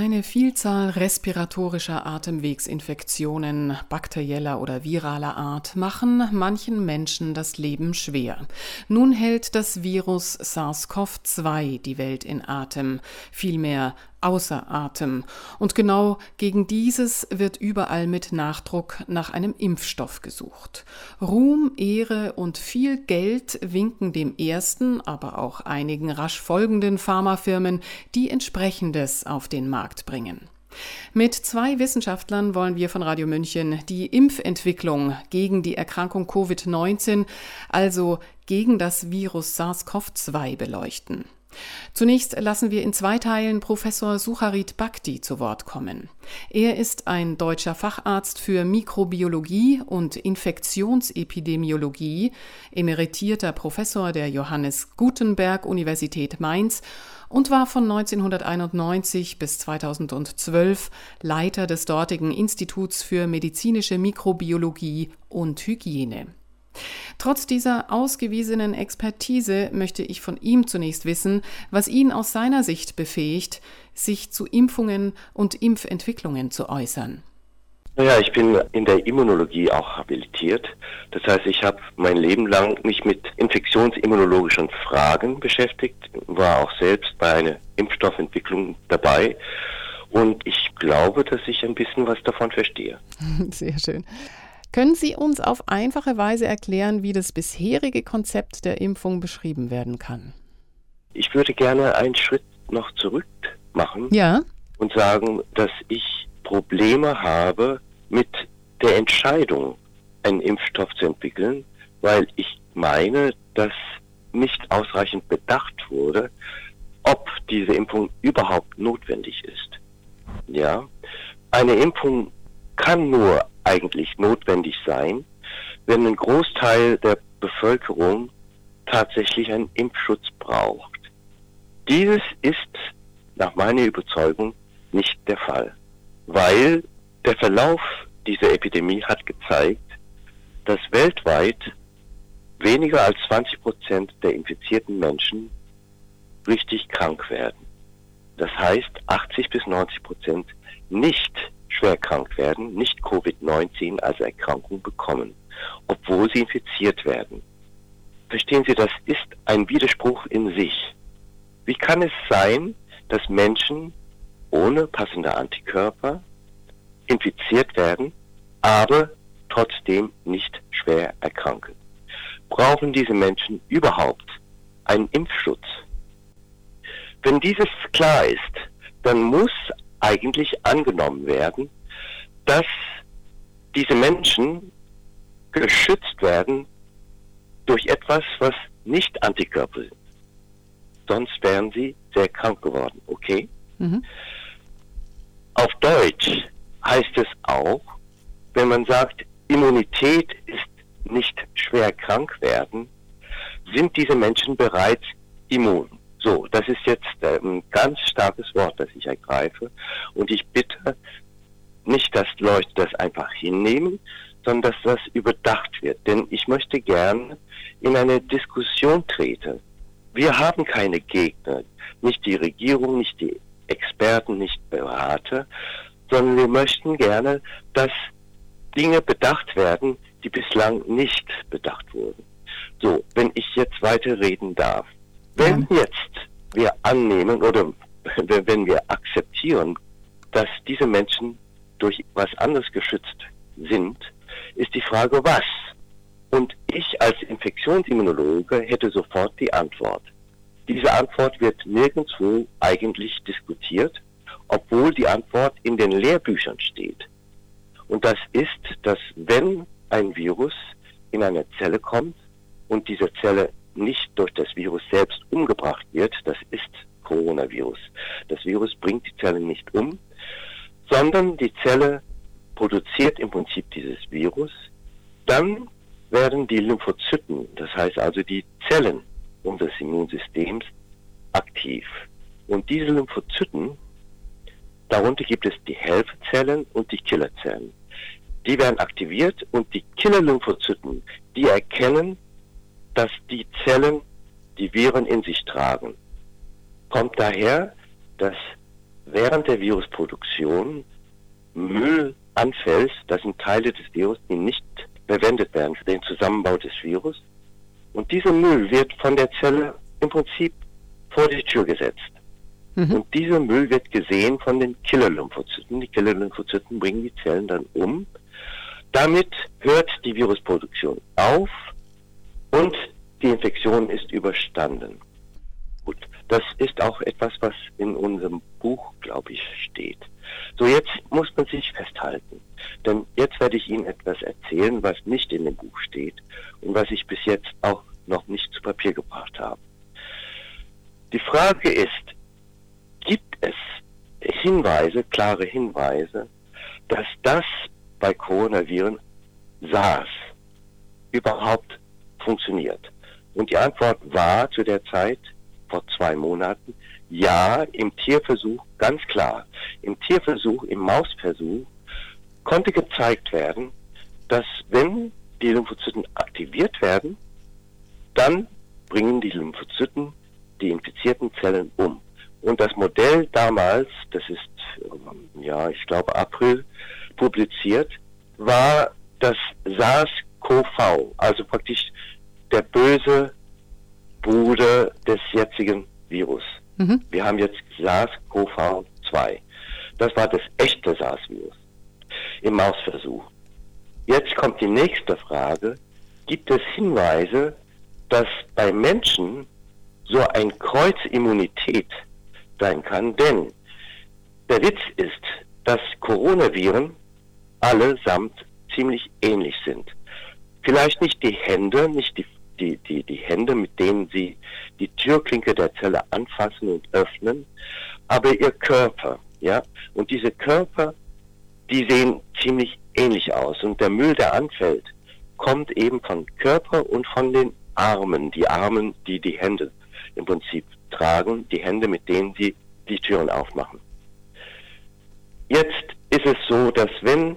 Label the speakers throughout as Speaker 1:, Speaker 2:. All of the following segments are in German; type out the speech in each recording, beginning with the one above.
Speaker 1: Eine Vielzahl respiratorischer Atemwegsinfektionen bakterieller oder viraler Art machen manchen Menschen das Leben schwer. Nun hält das Virus SARS-CoV-2 die Welt in Atem, vielmehr außer Atem. Und genau gegen dieses wird überall mit Nachdruck nach einem Impfstoff gesucht. Ruhm, Ehre und viel Geld winken dem ersten, aber auch einigen rasch folgenden Pharmafirmen, die entsprechendes auf den Markt bringen. Mit zwei Wissenschaftlern wollen wir von Radio München die Impfentwicklung gegen die Erkrankung Covid-19, also gegen das Virus SARS-CoV-2 beleuchten. Zunächst lassen wir in zwei Teilen Professor Sucharit Bhakti zu Wort kommen. Er ist ein deutscher Facharzt für Mikrobiologie und Infektionsepidemiologie, emeritierter Professor der Johannes Gutenberg Universität Mainz und war von 1991 bis 2012 Leiter des dortigen Instituts für medizinische Mikrobiologie und Hygiene. Trotz dieser ausgewiesenen Expertise möchte ich von ihm zunächst wissen, was ihn aus seiner Sicht befähigt, sich zu Impfungen und Impfentwicklungen zu äußern.
Speaker 2: Naja, ich bin in der Immunologie auch habilitiert. Das heißt, ich habe mein Leben lang mich mit infektionsimmunologischen Fragen beschäftigt, war auch selbst bei einer Impfstoffentwicklung dabei. Und ich glaube, dass ich ein bisschen was davon verstehe.
Speaker 1: Sehr schön. Können Sie uns auf einfache Weise erklären, wie das bisherige Konzept der Impfung beschrieben werden kann?
Speaker 2: Ich würde gerne einen Schritt noch zurück machen
Speaker 1: ja.
Speaker 2: und sagen, dass ich Probleme habe mit der Entscheidung, einen Impfstoff zu entwickeln, weil ich meine, dass nicht ausreichend bedacht wurde, ob diese Impfung überhaupt notwendig ist. Ja, eine Impfung kann nur eigentlich notwendig sein, wenn ein Großteil der Bevölkerung tatsächlich einen Impfschutz braucht. Dieses ist nach meiner Überzeugung nicht der Fall, weil der Verlauf dieser Epidemie hat gezeigt, dass weltweit weniger als 20 Prozent der infizierten Menschen richtig krank werden. Das heißt, 80 bis 90 Prozent nicht schwer krank werden, nicht Covid-19 als Erkrankung bekommen, obwohl sie infiziert werden. Verstehen Sie, das ist ein Widerspruch in sich. Wie kann es sein, dass Menschen ohne passende Antikörper infiziert werden, aber trotzdem nicht schwer erkranken? Brauchen diese Menschen überhaupt einen Impfschutz? Wenn dieses klar ist, dann muss eigentlich angenommen werden, dass diese Menschen geschützt werden durch etwas, was nicht Antikörper sind. Sonst wären sie sehr krank geworden, okay? Mhm. Auf Deutsch heißt es auch, wenn man sagt, Immunität ist nicht schwer krank werden, sind diese Menschen bereits immun. So, das ist jetzt äh, ein ganz starkes Wort, das ich ergreife. Und ich bitte nicht, dass Leute das einfach hinnehmen, sondern dass das überdacht wird. Denn ich möchte gern in eine Diskussion treten. Wir haben keine Gegner, nicht die Regierung, nicht die Experten, nicht Berater, sondern wir möchten gerne, dass Dinge bedacht werden, die bislang nicht bedacht wurden. So, wenn ich jetzt weiterreden darf. Wenn jetzt wir annehmen oder wenn wir akzeptieren, dass diese Menschen durch was anderes geschützt sind, ist die Frage, was? Und ich als Infektionsimmunologe hätte sofort die Antwort. Diese Antwort wird nirgendwo eigentlich diskutiert, obwohl die Antwort in den Lehrbüchern steht. Und das ist, dass wenn ein Virus in eine Zelle kommt und diese Zelle nicht durch das Virus selbst umgebracht wird, das ist Coronavirus. Das Virus bringt die Zelle nicht um, sondern die Zelle produziert im Prinzip dieses Virus. Dann werden die Lymphozyten, das heißt also die Zellen unseres Immunsystems, aktiv. Und diese Lymphozyten, darunter gibt es die Helferzellen und die Killerzellen. Die werden aktiviert und die Killer-Lymphozyten, die erkennen dass die Zellen die Viren in sich tragen. Kommt daher, dass während der Virusproduktion Müll anfällt, das sind Teile des Virus, die nicht verwendet werden für den Zusammenbau des Virus. Und dieser Müll wird von der Zelle im Prinzip vor die Tür gesetzt. Mhm. Und dieser Müll wird gesehen von den Killer-Lymphozyten. Die Killer-Lymphozyten bringen die Zellen dann um. Damit hört die Virusproduktion auf und die Infektion ist überstanden. Gut, das ist auch etwas, was in unserem Buch, glaube ich, steht. So, jetzt muss man sich festhalten. Denn jetzt werde ich Ihnen etwas erzählen, was nicht in dem Buch steht und was ich bis jetzt auch noch nicht zu Papier gebracht habe. Die Frage ist, gibt es Hinweise, klare Hinweise, dass das bei Coronaviren SARS überhaupt funktioniert? Und die Antwort war zu der Zeit, vor zwei Monaten, ja, im Tierversuch ganz klar. Im Tierversuch, im Mausversuch konnte gezeigt werden, dass wenn die Lymphozyten aktiviert werden, dann bringen die Lymphozyten die infizierten Zellen um. Und das Modell damals, das ist, ähm, ja, ich glaube April publiziert, war das SARS-CoV, also praktisch der böse Bruder des jetzigen Virus. Mhm. Wir haben jetzt SARS-CoV-2. Das war das echte SARS-Virus im Mausversuch. Jetzt kommt die nächste Frage. Gibt es Hinweise, dass bei Menschen so ein Kreuzimmunität sein kann? Denn der Witz ist, dass Coronaviren allesamt ziemlich ähnlich sind. Vielleicht nicht die Hände, nicht die, die, die, die Hände, mit denen sie die Türklinke der Zelle anfassen und öffnen, aber ihr Körper, ja. Und diese Körper, die sehen ziemlich ähnlich aus. Und der Müll, der anfällt, kommt eben von Körper und von den Armen. Die Armen, die die Hände im Prinzip tragen, die Hände, mit denen sie die Türen aufmachen. Jetzt ist es so, dass wenn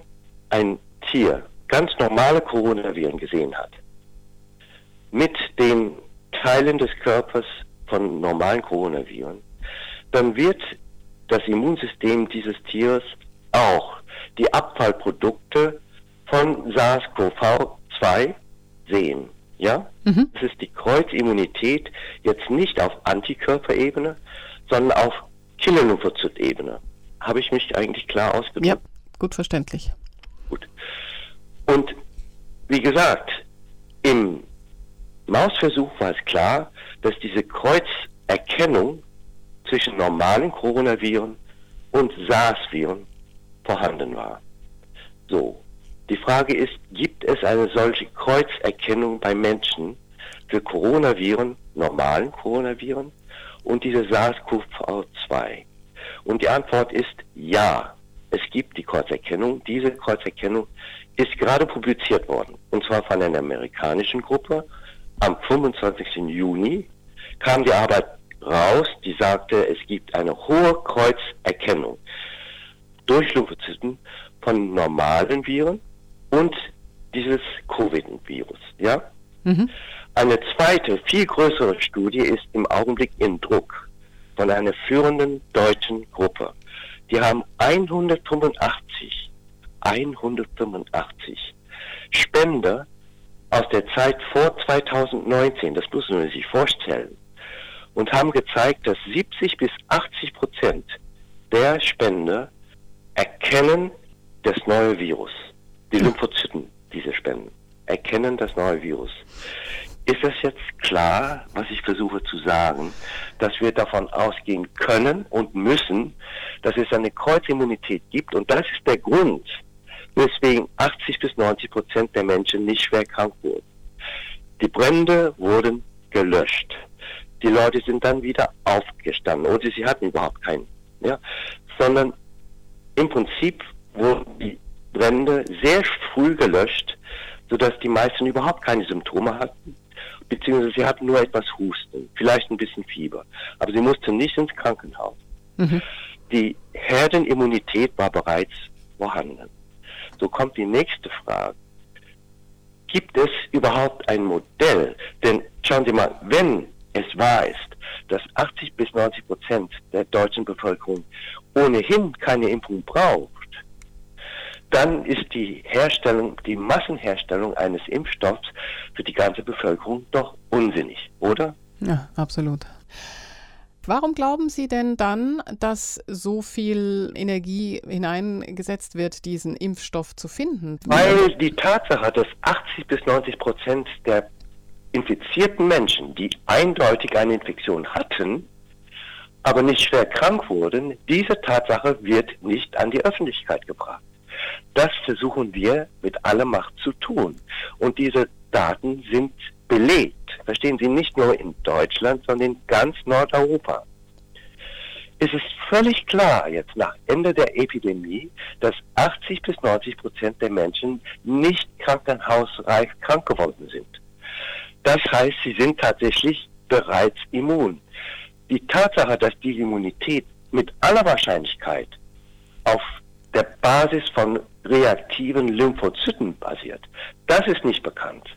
Speaker 2: ein Tier ganz normale Coronaviren gesehen hat, mit den Teilen des Körpers von normalen Coronaviren, dann wird das Immunsystem dieses Tieres auch die Abfallprodukte von SARS-CoV-2 sehen. Ja? Mhm. Das ist die Kreuzimmunität jetzt nicht auf Antikörperebene, sondern auf Killer-Lymphozyt-Ebene. Habe ich mich eigentlich klar ausgedrückt? Ja,
Speaker 1: gut verständlich.
Speaker 2: Gut. Und wie gesagt, im Mausversuch war es klar, dass diese Kreuzerkennung zwischen normalen Coronaviren und SARS-Viren vorhanden war. So, die Frage ist, gibt es eine solche Kreuzerkennung bei Menschen für Coronaviren, normalen Coronaviren und diese SARS-CoV-2? Und die Antwort ist ja, es gibt die Kreuzerkennung. Diese Kreuzerkennung ist gerade publiziert worden, und zwar von einer amerikanischen Gruppe am 25. Juni kam die Arbeit raus, die sagte, es gibt eine hohe Kreuzerkennung durch Lymphozyten von normalen Viren und dieses Covid-Virus. Ja? Mhm. Eine zweite, viel größere Studie ist im Augenblick in Druck von einer führenden deutschen Gruppe. Die haben 185, 185 Spender aus der Zeit vor 2019, das müssen wir sich vorstellen, und haben gezeigt, dass 70 bis 80 Prozent der Spender erkennen das neue Virus. Die Lymphozyten, diese Spenden, erkennen das neue Virus. Ist es jetzt klar, was ich versuche zu sagen, dass wir davon ausgehen können und müssen, dass es eine Kreuzimmunität gibt und das ist der Grund, weswegen 80 bis 90 Prozent der Menschen nicht schwer krank wurden. Die Brände wurden gelöscht. Die Leute sind dann wieder aufgestanden oder sie hatten überhaupt keinen, ja, sondern im Prinzip wurden die Brände sehr früh gelöscht, sodass die meisten überhaupt keine Symptome hatten, beziehungsweise sie hatten nur etwas Husten, vielleicht ein bisschen Fieber, aber sie mussten nicht ins Krankenhaus. Mhm. Die Herdenimmunität war bereits vorhanden. So kommt die nächste Frage. Gibt es überhaupt ein Modell? Denn schauen Sie mal, wenn es wahr ist, dass 80 bis 90 Prozent der deutschen Bevölkerung ohnehin keine Impfung braucht, dann ist die Herstellung, die Massenherstellung eines Impfstoffs für die ganze Bevölkerung doch unsinnig, oder?
Speaker 1: Ja, absolut. Warum glauben Sie denn dann, dass so viel Energie hineingesetzt wird, diesen Impfstoff zu finden?
Speaker 2: Weil die Tatsache, dass 80 bis 90 Prozent der infizierten Menschen, die eindeutig eine Infektion hatten, aber nicht schwer krank wurden, diese Tatsache wird nicht an die Öffentlichkeit gebracht. Das versuchen wir mit aller Macht zu tun. Und diese Daten sind belegt. Verstehen Sie, nicht nur in Deutschland, sondern in ganz Nordeuropa. Es ist völlig klar jetzt nach Ende der Epidemie, dass 80 bis 90 Prozent der Menschen nicht krankenhausreif krank geworden sind. Das heißt, sie sind tatsächlich bereits immun. Die Tatsache, dass diese Immunität mit aller Wahrscheinlichkeit auf der Basis von reaktiven Lymphozyten basiert, das ist nicht bekannt.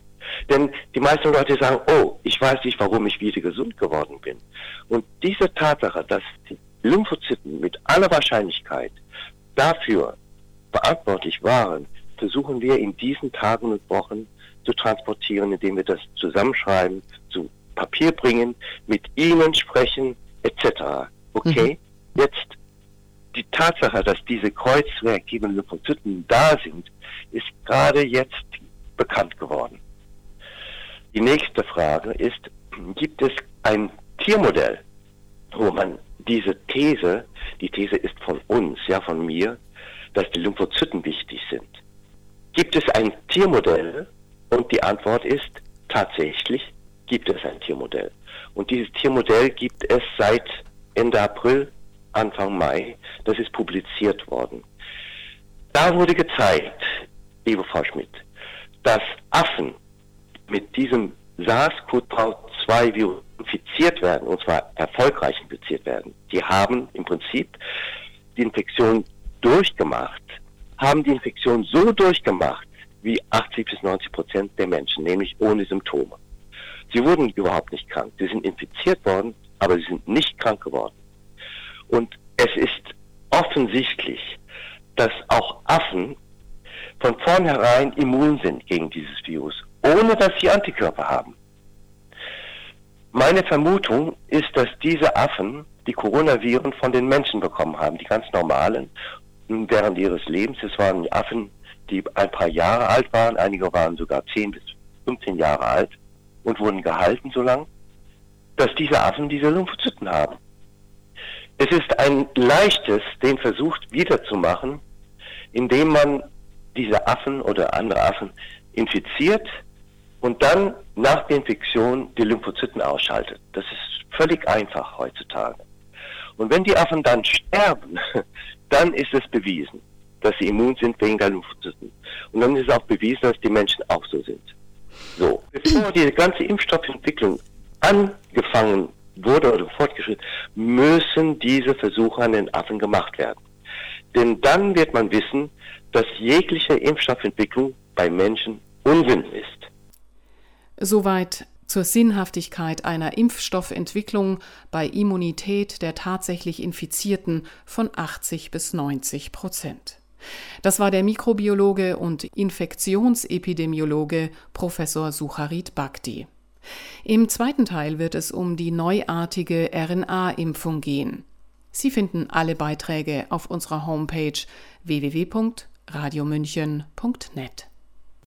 Speaker 2: Denn die meisten Leute sagen, oh, ich weiß nicht, warum ich wieder gesund geworden bin. Und diese Tatsache, dass die Lymphozyten mit aller Wahrscheinlichkeit dafür verantwortlich waren, versuchen wir in diesen Tagen und Wochen zu transportieren, indem wir das zusammenschreiben, zu Papier bringen, mit ihnen sprechen, etc. Okay? Mhm. Jetzt die Tatsache, dass diese kreuzreaktiven Lymphozyten da sind, ist gerade jetzt bekannt geworden. Die nächste Frage ist, gibt es ein Tiermodell, wo man diese These, die These ist von uns, ja von mir, dass die Lymphozyten wichtig sind. Gibt es ein Tiermodell, und die Antwort ist, tatsächlich gibt es ein Tiermodell. Und dieses Tiermodell gibt es seit Ende April, Anfang Mai. Das ist publiziert worden. Da wurde gezeigt, liebe Frau Schmidt, dass Affen mit diesem SARS-CoV-2-Virus infiziert werden, und zwar erfolgreich infiziert werden. Die haben im Prinzip die Infektion durchgemacht, haben die Infektion so durchgemacht, wie 80 bis 90 Prozent der Menschen, nämlich ohne Symptome. Sie wurden überhaupt nicht krank. Sie sind infiziert worden, aber sie sind nicht krank geworden. Und es ist offensichtlich, dass auch Affen von vornherein immun sind gegen dieses Virus, ohne dass sie Antikörper haben. Meine Vermutung ist, dass diese Affen die Coronaviren von den Menschen bekommen haben, die ganz normalen, während ihres Lebens. Es waren Affen, die ein paar Jahre alt waren, einige waren sogar 10 bis 15 Jahre alt und wurden gehalten so lang, dass diese Affen diese Lymphozyten haben. Es ist ein leichtes, den Versuch wiederzumachen, indem man diese Affen oder andere Affen infiziert und dann nach der Infektion die Lymphozyten ausschaltet. Das ist völlig einfach heutzutage. Und wenn die Affen dann sterben, dann ist es bewiesen dass sie immun sind wegen der Lymphozyten. Und dann ist auch bewiesen, dass die Menschen auch so sind. So, bevor die ganze Impfstoffentwicklung angefangen wurde oder fortgeschritten, müssen diese Versuche an den Affen gemacht werden. Denn dann wird man wissen, dass jegliche Impfstoffentwicklung bei Menschen Unsinn ist.
Speaker 1: Soweit zur Sinnhaftigkeit einer Impfstoffentwicklung bei Immunität der tatsächlich Infizierten von 80 bis 90 Prozent. Das war der Mikrobiologe und Infektionsepidemiologe Professor Sucharit Bhakti. Im zweiten Teil wird es um die neuartige RNA-Impfung gehen. Sie finden alle Beiträge auf unserer Homepage www.radiomünchen.net.